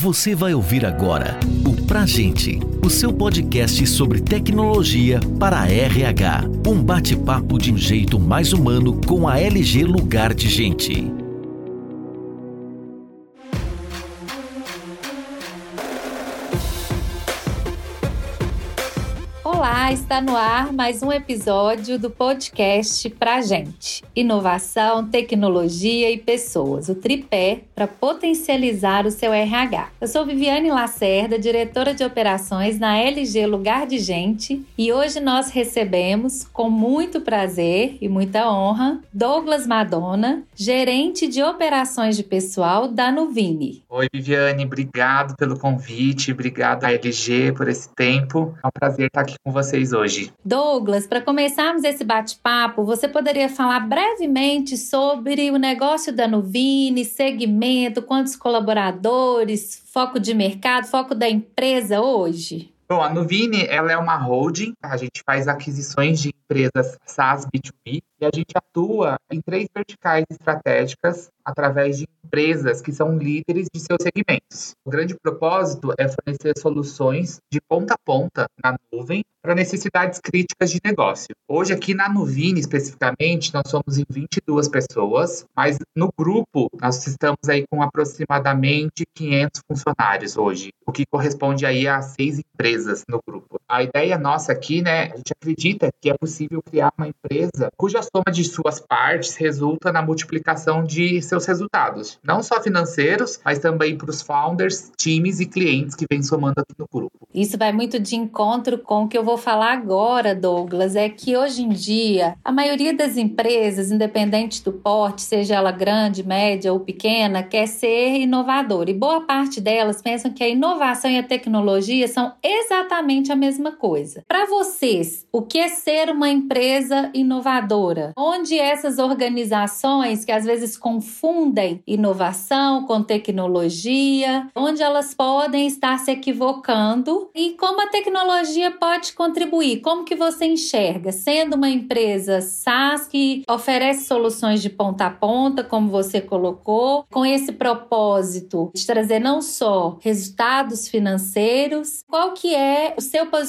Você vai ouvir agora o Pra Gente, o seu podcast sobre tecnologia para a RH. Um bate-papo de um jeito mais humano com a LG Lugar de Gente. Olá, está no ar mais um episódio do podcast Pra Gente. Inovação, tecnologia e pessoas, o tripé para potencializar o seu RH. Eu sou Viviane Lacerda, diretora de operações na LG Lugar de Gente, e hoje nós recebemos, com muito prazer e muita honra, Douglas Madonna, gerente de operações de pessoal da Nuvini. Oi, Viviane, obrigado pelo convite, obrigado à LG por esse tempo. É um prazer estar aqui com vocês hoje. Douglas, para começarmos esse bate-papo, você poderia falar brevemente sobre o negócio da Nuvini, segmento, quantos colaboradores, foco de mercado, foco da empresa hoje? Bom, a Nuvini, ela é uma holding, a gente faz aquisições de empresas SaaS B2B e a gente atua em três verticais estratégicas através de empresas que são líderes de seus segmentos. O grande propósito é fornecer soluções de ponta a ponta na nuvem para necessidades críticas de negócio. Hoje, aqui na Nuvini, especificamente, nós somos em 22 pessoas, mas no grupo nós estamos aí com aproximadamente 500 funcionários hoje, o que corresponde aí a seis empresas no grupo. A ideia nossa aqui, né, a gente acredita que é possível criar uma empresa cuja soma de suas partes resulta na multiplicação de seus resultados, não só financeiros, mas também para os founders, times e clientes que vêm somando aqui no grupo. Isso vai muito de encontro com o que eu vou falar agora, Douglas, é que hoje em dia a maioria das empresas, independente do porte, seja ela grande, média ou pequena, quer ser inovadora. E boa parte delas pensam que a inovação e a tecnologia são exatamente a mesma coisa. Para vocês, o que é ser uma empresa inovadora? Onde essas organizações que às vezes confundem inovação com tecnologia, onde elas podem estar se equivocando e como a tecnologia pode contribuir? Como que você enxerga? Sendo uma empresa SaaS que oferece soluções de ponta a ponta, como você colocou, com esse propósito de trazer não só resultados financeiros, qual que é o seu posicionamento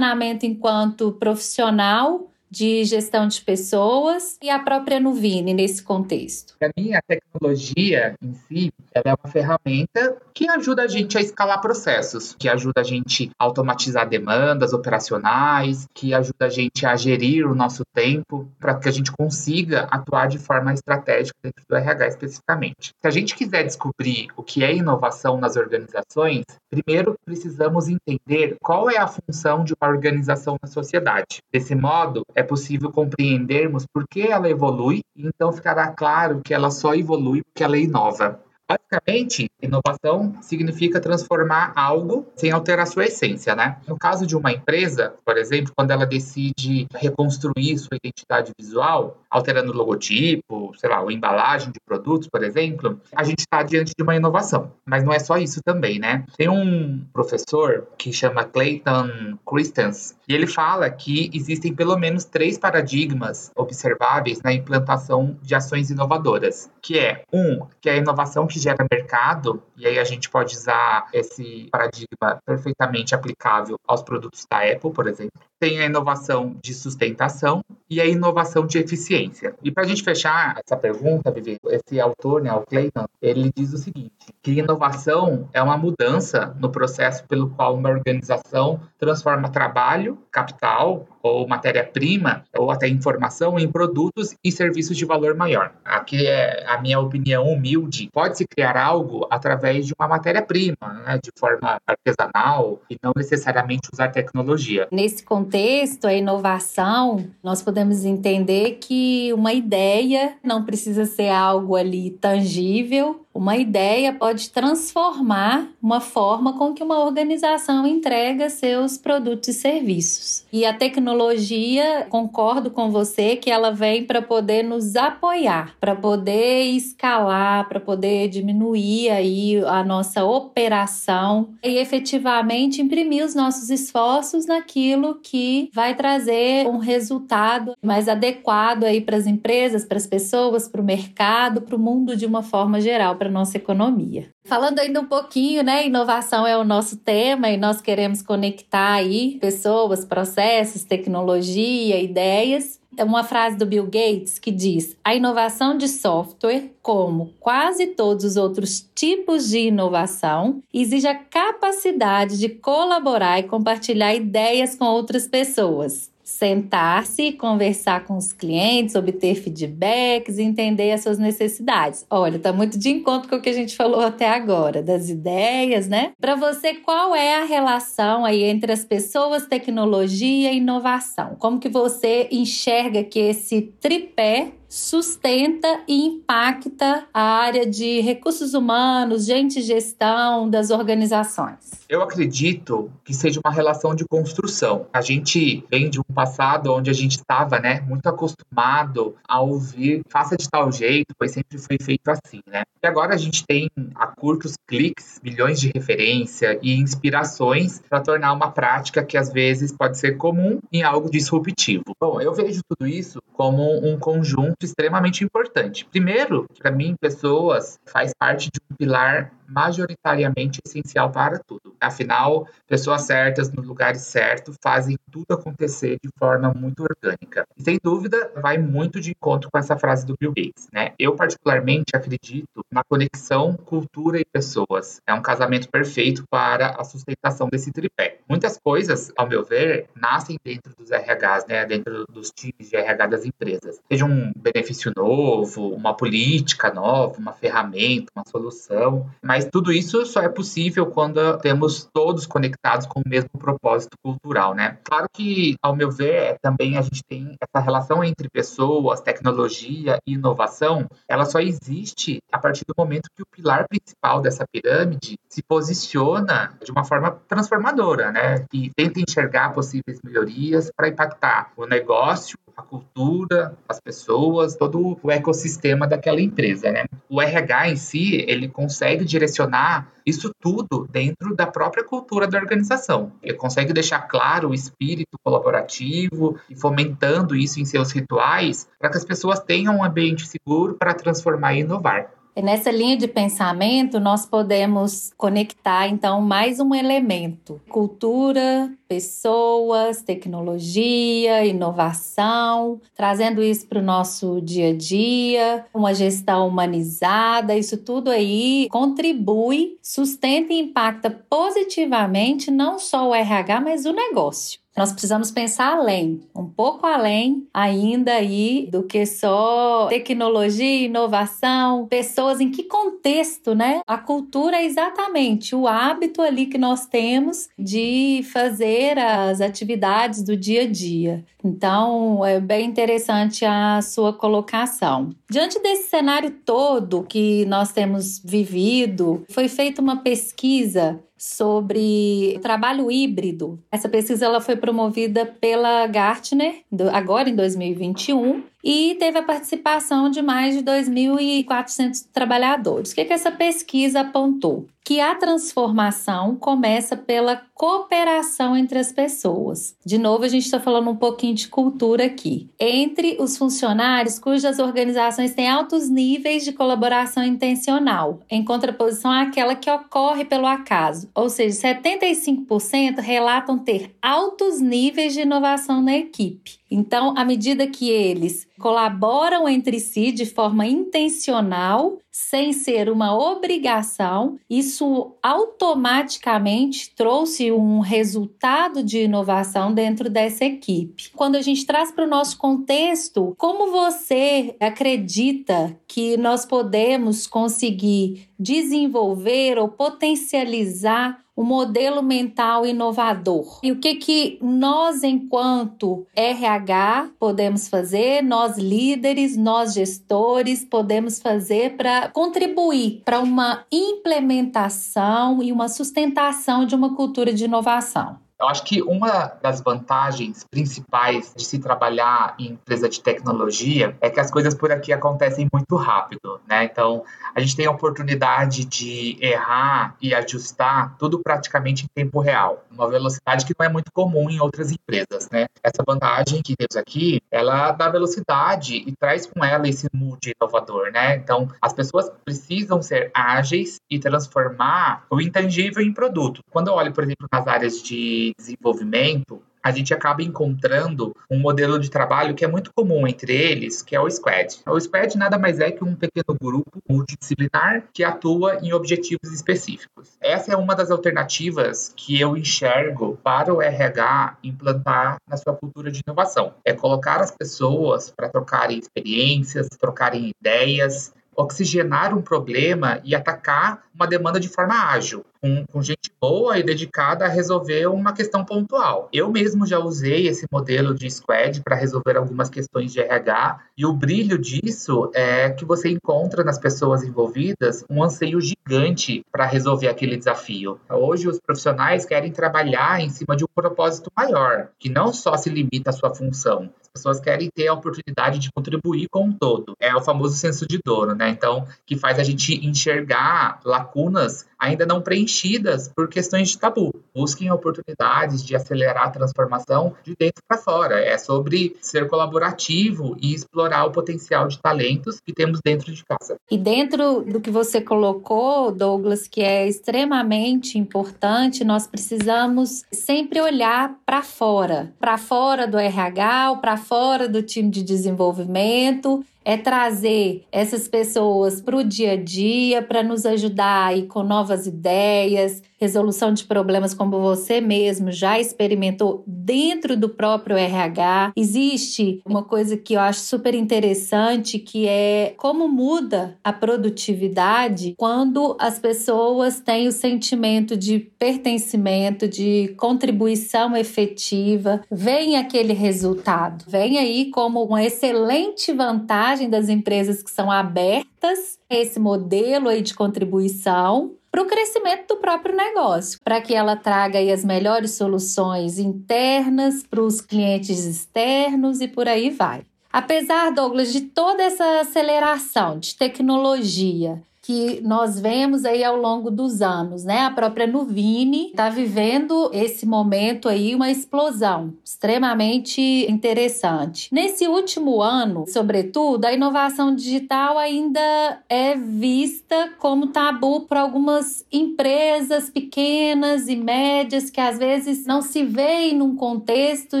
enquanto profissional de gestão de pessoas e a própria Nuvini nesse contexto? Para mim, a tecnologia em si, ela é uma ferramenta que ajuda a gente a escalar processos, que ajuda a gente a automatizar demandas operacionais, que ajuda a gente a gerir o nosso tempo para que a gente consiga atuar de forma estratégica dentro do RH especificamente. Se a gente quiser descobrir o que é inovação nas organizações, primeiro precisamos entender qual é a função de uma organização na sociedade. Desse modo, é possível compreendermos por que ela evolui, então ficará claro que ela só evolui porque ela é inova. Basicamente, inovação significa transformar algo sem alterar sua essência, né? No caso de uma empresa, por exemplo, quando ela decide reconstruir sua identidade visual, alterando o logotipo, sei lá, a embalagem de produtos, por exemplo, a gente está diante de uma inovação. Mas não é só isso também, né? Tem um professor que chama Clayton Christensen e ele fala que existem pelo menos três paradigmas observáveis na implantação de ações inovadoras, que é um, que é a inovação que gera mercado, e aí a gente pode usar esse paradigma perfeitamente aplicável aos produtos da Apple, por exemplo. Tem a inovação de sustentação e a inovação de eficiência. E para a gente fechar essa pergunta, Vivi, esse autor, né, o Clayton, ele diz o seguinte, que inovação é uma mudança no processo pelo qual uma organização transforma trabalho, capital ou matéria-prima ou até informação em produtos e serviços de valor maior. Aqui é a minha opinião humilde. Pode-se criar algo através de uma matéria-prima, né, de forma artesanal e não necessariamente usar tecnologia. Nesse contexto, a inovação, nós podemos entender que uma ideia não precisa ser algo ali tangível, uma ideia pode transformar uma forma com que uma organização entrega seus produtos e serviços. E a tecnologia, concordo com você que ela vem para poder nos apoiar, para poder escalar, para poder diminuir aí a nossa operação e efetivamente imprimir os nossos esforços naquilo que vai trazer um resultado mais adequado aí para as empresas, para as pessoas, para o mercado, para o mundo de uma forma geral para nossa economia. Falando ainda um pouquinho, né? Inovação é o nosso tema e nós queremos conectar aí pessoas, processos, tecnologia, ideias. É uma frase do Bill Gates que diz: a inovação de software, como quase todos os outros tipos de inovação, exige a capacidade de colaborar e compartilhar ideias com outras pessoas sentar-se, conversar com os clientes, obter feedbacks, entender as suas necessidades. Olha, tá muito de encontro com o que a gente falou até agora, das ideias, né? Para você, qual é a relação aí entre as pessoas, tecnologia e inovação? Como que você enxerga que esse tripé sustenta e impacta a área de recursos humanos, gente gestão das organizações? Eu acredito que seja uma relação de construção. A gente vem de um passado onde a gente estava, né, muito acostumado a ouvir faça de tal jeito, pois sempre foi feito assim, né? E agora a gente tem a curtos cliques, milhões de referência e inspirações para tornar uma prática que às vezes pode ser comum em algo disruptivo. Bom, eu vejo tudo isso como um conjunto extremamente importante. Primeiro, para mim, pessoas faz parte de um pilar majoritariamente essencial para tudo. Afinal, pessoas certas nos lugares certos fazem tudo acontecer de forma muito orgânica. E sem dúvida, vai muito de encontro com essa frase do Bill Gates, né? Eu particularmente acredito na conexão cultura e pessoas. É um casamento perfeito para a sustentação desse tripé. Muitas coisas, ao meu ver, nascem dentro dos RHs, né? Dentro dos times de RH das empresas. Seja um benefício novo, uma política nova, uma ferramenta, uma solução, mas mas tudo isso só é possível quando temos todos conectados com o mesmo propósito cultural, né? Claro que, ao meu ver, também a gente tem essa relação entre pessoas, tecnologia e inovação, ela só existe a partir do momento que o pilar principal dessa pirâmide se posiciona de uma forma transformadora, né? E tenta enxergar possíveis melhorias para impactar o negócio, a cultura, as pessoas, todo o ecossistema daquela empresa, né? O RH em si, ele consegue direcionar isso tudo dentro da própria cultura da organização. Ele consegue deixar claro o espírito colaborativo e fomentando isso em seus rituais para que as pessoas tenham um ambiente seguro para transformar e inovar. Nessa linha de pensamento, nós podemos conectar então mais um elemento: cultura, pessoas, tecnologia, inovação, trazendo isso para o nosso dia a dia, uma gestão humanizada. Isso tudo aí contribui, sustenta e impacta positivamente não só o RH, mas o negócio. Nós precisamos pensar além, um pouco além ainda aí do que só tecnologia, inovação, pessoas em que contexto, né? A cultura é exatamente o hábito ali que nós temos de fazer as atividades do dia a dia. Então, é bem interessante a sua colocação. Diante desse cenário todo que nós temos vivido, foi feita uma pesquisa sobre trabalho híbrido. Essa pesquisa ela foi promovida pela Gartner, agora em 2021, e teve a participação de mais de 2.400 trabalhadores. O que, que essa pesquisa apontou? Que a transformação começa pela cooperação entre as pessoas. De novo, a gente está falando um pouquinho de cultura aqui. Entre os funcionários cujas organizações têm altos níveis de colaboração intencional, em contraposição àquela que ocorre pelo acaso. Ou seja, 75% relatam ter altos níveis de inovação na equipe. Então, à medida que eles colaboram entre si de forma intencional, sem ser uma obrigação, isso automaticamente trouxe um resultado de inovação dentro dessa equipe. Quando a gente traz para o nosso contexto, como você acredita que nós podemos conseguir desenvolver ou potencializar o modelo mental inovador. E o que que nós enquanto RH podemos fazer, nós líderes, nós gestores podemos fazer para contribuir para uma implementação e uma sustentação de uma cultura de inovação? Eu acho que uma das vantagens principais de se trabalhar em empresa de tecnologia é que as coisas por aqui acontecem muito rápido, né? Então, a gente tem a oportunidade de errar e ajustar tudo praticamente em tempo real, uma velocidade que não é muito comum em outras empresas, né? Essa vantagem que temos aqui, ela dá velocidade e traz com ela esse mood inovador, né? Então, as pessoas precisam ser ágeis e transformar o intangível em produto. Quando eu olho, por exemplo, nas áreas de desenvolvimento, a gente acaba encontrando um modelo de trabalho que é muito comum entre eles, que é o Squad. O Squad nada mais é que um pequeno grupo multidisciplinar que atua em objetivos específicos. Essa é uma das alternativas que eu enxergo para o RH implantar na sua cultura de inovação. É colocar as pessoas para trocarem experiências, trocarem ideias, oxigenar um problema e atacar uma demanda de forma ágil com, com, gente boa e dedicada a resolver uma questão pontual. Eu mesmo já usei esse modelo de squad para resolver algumas questões de RH e o brilho disso é que você encontra nas pessoas envolvidas um anseio gigante para resolver aquele desafio. Hoje os profissionais querem trabalhar em cima de um propósito maior, que não só se limita à sua função. As pessoas querem ter a oportunidade de contribuir com o todo. É o famoso senso de dono, né? Então, que faz a gente enxergar lacunas ainda não preenchidas por questões de tabu. Busquem oportunidades de acelerar a transformação de dentro para fora. É sobre ser colaborativo e explorar o potencial de talentos que temos dentro de casa. E dentro do que você colocou, Douglas, que é extremamente importante, nós precisamos sempre olhar para fora, para fora do RH, para fora do time de desenvolvimento é trazer essas pessoas para o dia a dia, para nos ajudar aí com novas ideias, resolução de problemas como você mesmo já experimentou dentro do próprio RH. Existe uma coisa que eu acho super interessante que é como muda a produtividade quando as pessoas têm o sentimento de pertencimento, de contribuição efetiva, vem aquele resultado. Vem aí como uma excelente vantagem das empresas que são abertas esse modelo aí de contribuição para o crescimento do próprio negócio, para que ela traga as melhores soluções internas para os clientes externos e por aí vai. Apesar, Douglas, de toda essa aceleração de tecnologia, que nós vemos aí ao longo dos anos, né? A própria Nuvini está vivendo esse momento aí, uma explosão extremamente interessante. Nesse último ano, sobretudo, a inovação digital ainda é vista como tabu por algumas empresas pequenas e médias que às vezes não se veem num contexto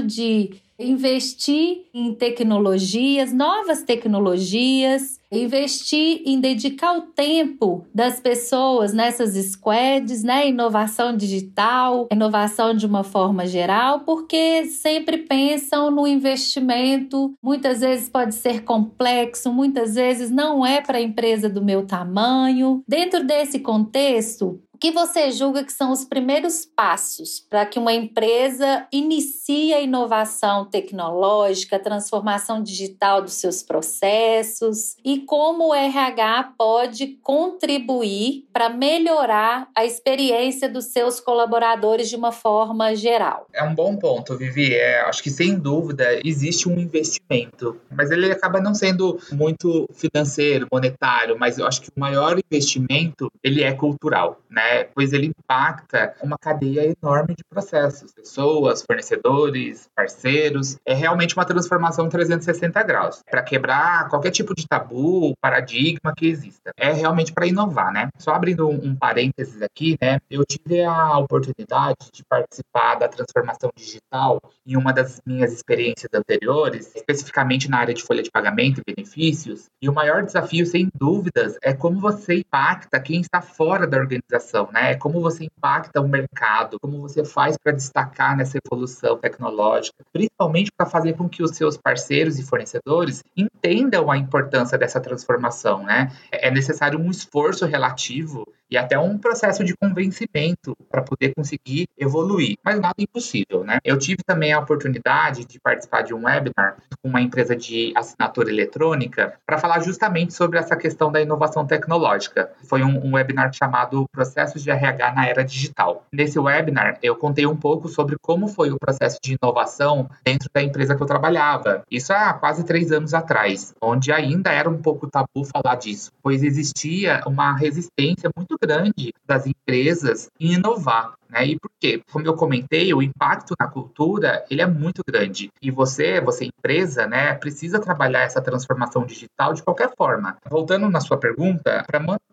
de investir em tecnologias, novas tecnologias, investir em dedicar o tempo das pessoas nessas squads, né? Inovação digital, inovação de uma forma geral, porque sempre pensam no investimento, muitas vezes pode ser complexo, muitas vezes não é para a empresa do meu tamanho. Dentro desse contexto, que você julga que são os primeiros passos para que uma empresa inicie a inovação tecnológica, a transformação digital dos seus processos e como o RH pode contribuir para melhorar a experiência dos seus colaboradores de uma forma geral? É um bom ponto, Vivi. É, acho que sem dúvida existe um investimento, mas ele acaba não sendo muito financeiro, monetário, mas eu acho que o maior investimento ele é cultural, né? Pois ele impacta uma cadeia enorme de processos, pessoas, fornecedores, parceiros. É realmente uma transformação 360 graus para quebrar qualquer tipo de tabu, paradigma que exista. É realmente para inovar, né? Só abrindo um, um parênteses aqui, né? Eu tive a oportunidade de participar da transformação digital em uma das minhas experiências anteriores, especificamente na área de folha de pagamento e benefícios. E o maior desafio, sem dúvidas, é como você impacta quem está fora da organização evolução, né? Como você impacta o mercado, como você faz para destacar nessa evolução tecnológica, principalmente para fazer com que os seus parceiros e fornecedores entendam a importância dessa transformação, né? É necessário um esforço relativo e até um processo de convencimento para poder conseguir evoluir, mas nada impossível, né? Eu tive também a oportunidade de participar de um webinar com uma empresa de assinatura eletrônica para falar justamente sobre essa questão da inovação tecnológica. Foi um, um webinar chamado Processos de RH na Era Digital. Nesse webinar, eu contei um pouco sobre como foi o processo de inovação dentro da empresa que eu trabalhava. Isso há quase três anos atrás, onde ainda era um pouco tabu falar disso, pois existia uma resistência muito grande das empresas em inovar. Né? E por quê? Como eu comentei, o impacto na cultura ele é muito grande. E você, você empresa, né, precisa trabalhar essa transformação digital de qualquer forma. Voltando na sua pergunta,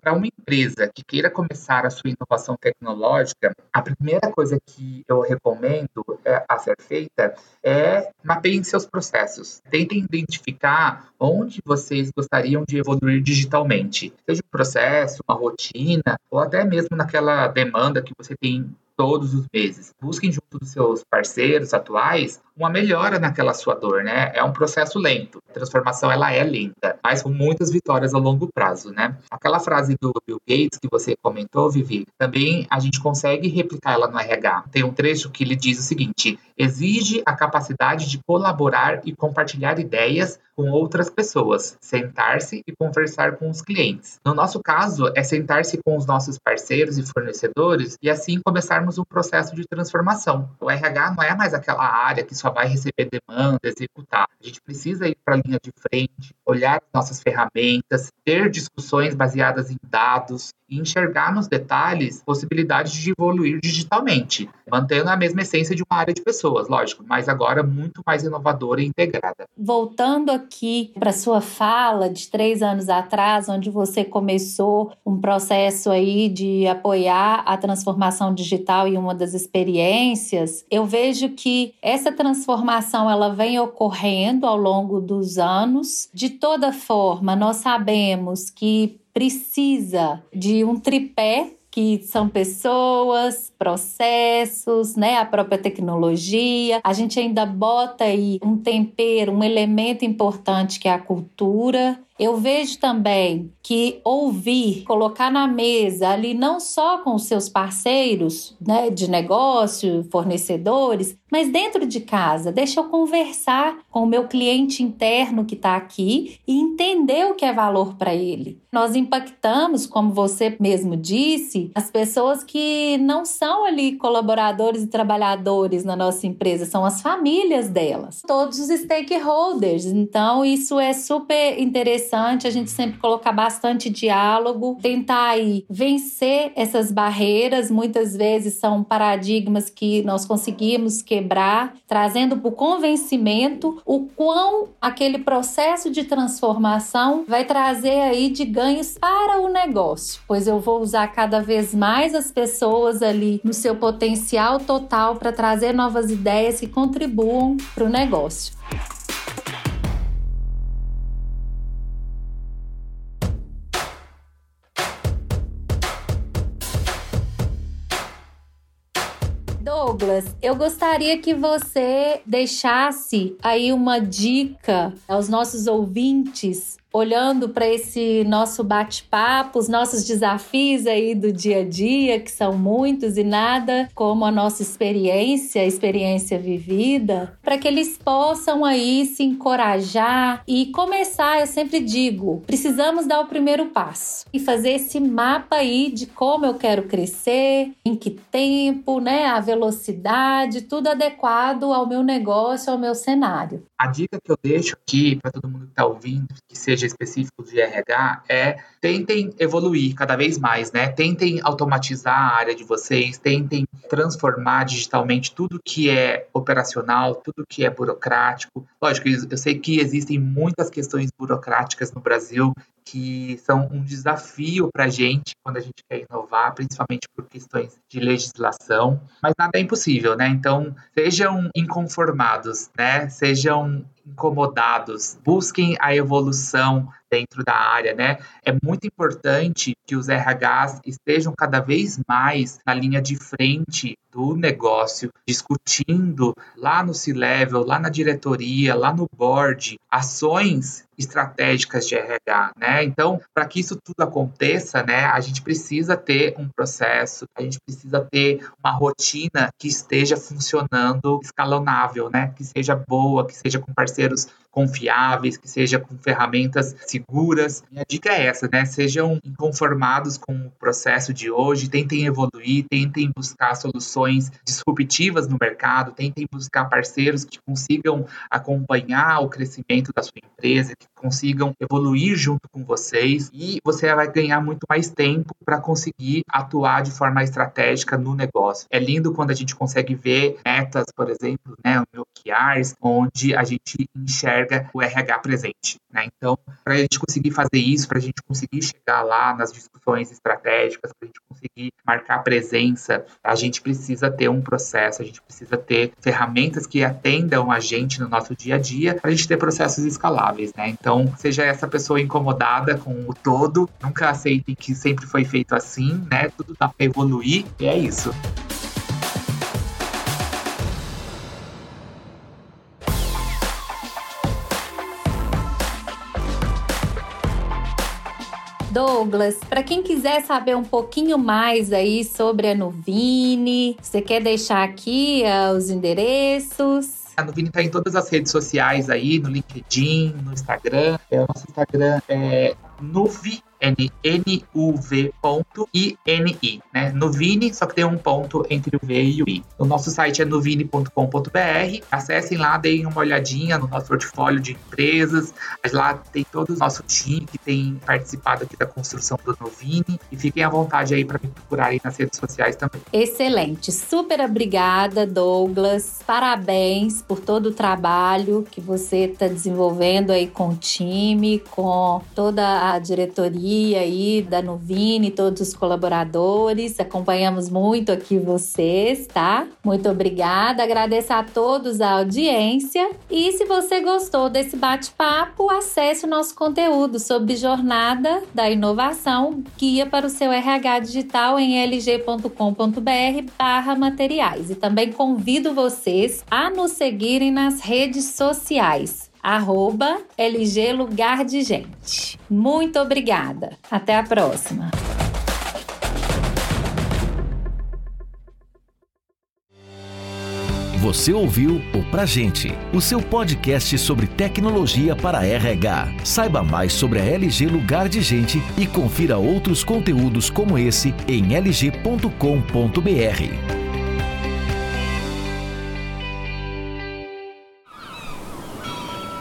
para uma empresa que queira começar a sua inovação tecnológica, a primeira coisa que eu recomendo é, a ser feita é mapeiem seus processos. Tentem identificar onde vocês gostariam de evoluir digitalmente. Seja um processo, uma rotina, ou até mesmo naquela demanda que você tem todos os meses. Busquem junto dos seus parceiros atuais uma melhora naquela sua dor, né? É um processo lento. A transformação ela é lenta, mas com muitas vitórias a longo prazo, né? Aquela frase do Bill Gates que você comentou, Vivi, também a gente consegue replicar ela no RH. Tem um trecho que ele diz o seguinte: exige a capacidade de colaborar e compartilhar ideias com outras pessoas, sentar-se e conversar com os clientes. No nosso caso, é sentar-se com os nossos parceiros e fornecedores e assim começarmos um processo de transformação. O RH não é mais aquela área que só vai receber demanda, executar. A gente precisa ir para a linha de frente, olhar nossas ferramentas, ter discussões baseadas em dados e enxergar nos detalhes possibilidades de evoluir digitalmente, mantendo a mesma essência de uma área de pessoas, lógico, mas agora muito mais inovadora e integrada. Voltando aqui para sua fala de três anos atrás, onde você começou um processo aí de apoiar a transformação digital e uma das experiências, eu vejo que essa transformação ela vem ocorrendo ao longo dos anos. De toda forma, nós sabemos que precisa de um tripé que são pessoas, processos, né, a própria tecnologia. A gente ainda bota aí um tempero, um elemento importante que é a cultura. Eu vejo também que ouvir, colocar na mesa ali não só com os seus parceiros, né, de negócio, fornecedores, mas dentro de casa, deixa eu conversar com o meu cliente interno que está aqui e entender o que é valor para ele. Nós impactamos, como você mesmo disse, as pessoas que não são ali colaboradores e trabalhadores na nossa empresa, são as famílias delas, todos os stakeholders. Então, isso é super interessante a gente sempre colocar bastante diálogo, tentar aí vencer essas barreiras, muitas vezes são paradigmas que nós conseguimos que quebrar, trazendo para o convencimento o quão aquele processo de transformação vai trazer aí de ganhos para o negócio, pois eu vou usar cada vez mais as pessoas ali no seu potencial total para trazer novas ideias que contribuam para o negócio. Eu gostaria que você deixasse aí uma dica aos nossos ouvintes olhando para esse nosso bate-papo, os nossos desafios aí do dia a dia, que são muitos e nada como a nossa experiência, a experiência vivida, para que eles possam aí se encorajar e começar, eu sempre digo, precisamos dar o primeiro passo e fazer esse mapa aí de como eu quero crescer, em que tempo, né, a velocidade, tudo adequado ao meu negócio, ao meu cenário. A dica que eu deixo aqui para todo mundo que está ouvindo, que seja específico de RH, é tentem evoluir cada vez mais, né? Tentem automatizar a área de vocês, tentem transformar digitalmente tudo que é operacional, tudo que é burocrático. Lógico, eu sei que existem muitas questões burocráticas no Brasil que são um desafio para a gente quando a gente quer inovar, principalmente por questões de legislação, mas nada é impossível, né? Então, sejam inconformados, né? Sejam incomodados, busquem a evolução, dentro da área, né? É muito importante que os RHs estejam cada vez mais na linha de frente do negócio, discutindo lá no C-level, lá na diretoria, lá no board, ações estratégicas de RH, né? Então, para que isso tudo aconteça, né, a gente precisa ter um processo, a gente precisa ter uma rotina que esteja funcionando escalonável, né? Que seja boa, que seja com parceiros confiáveis, que seja com ferramentas. Minha dica é essa, né? Sejam inconformados com o processo de hoje, tentem evoluir, tentem buscar soluções disruptivas no mercado, tentem buscar parceiros que consigam acompanhar o crescimento da sua empresa, que consigam evoluir junto com vocês e você vai ganhar muito mais tempo para conseguir atuar de forma estratégica no negócio. É lindo quando a gente consegue ver metas, por exemplo, né, o OKRs, onde a gente enxerga o RH presente. Né? Então, para gente conseguir fazer isso, para a gente conseguir chegar lá nas discussões estratégicas, para a gente conseguir marcar presença, a gente precisa ter um processo, a gente precisa ter ferramentas que atendam a gente no nosso dia a dia, para a gente ter processos escaláveis. Né? Então, seja essa pessoa incomodada com o todo, nunca aceitem que sempre foi feito assim, né? Tudo dá para evoluir, e é isso. Douglas, para quem quiser saber um pouquinho mais aí sobre a Nuvine, você quer deixar aqui uh, os endereços? A Nuvini está em todas as redes sociais aí, no LinkedIn, no Instagram. É, o nosso Instagram é Nuvi N-U-V ponto I-N-I, né? Nuvini, só que tem um ponto entre o V e o I. O nosso site é nuvini.com.br. Acessem lá, deem uma olhadinha no nosso portfólio de empresas. Lá tem todo o nosso time que tem participado aqui da construção do Nuvini. E fiquem à vontade aí para me procurarem nas redes sociais também. Excelente. Super obrigada, Douglas. Parabéns por todo o trabalho que você está desenvolvendo aí com o time, com toda a diretoria aí da Nuvini, todos os colaboradores. Acompanhamos muito aqui vocês, tá? Muito obrigada. Agradeço a todos a audiência. E se você gostou desse bate-papo, acesse o nosso conteúdo sobre jornada da inovação, guia para o seu RH digital em lg.com.br/barra materiais. E também convido vocês a nos seguirem nas redes sociais arroba LG Lugar de Gente. Muito obrigada. Até a próxima. Você ouviu o Pra Gente, o seu podcast sobre tecnologia para RH. Saiba mais sobre a LG Lugar de Gente e confira outros conteúdos como esse em lg.com.br.